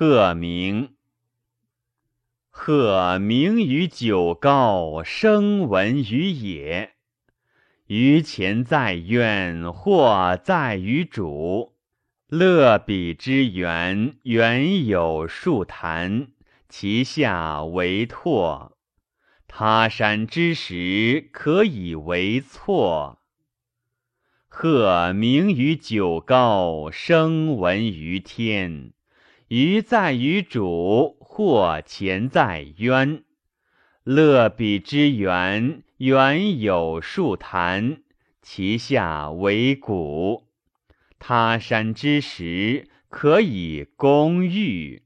鹤鸣。鹤鸣于九皋，声闻于野。于前在渊，或在于渚。乐彼之源，源有树潭，其下为拓。他山之石，可以为错。鹤鸣于九皋，声闻于天。余在于主，或潜在渊。乐彼之源，源有树潭，其下为谷。他山之石，可以攻玉。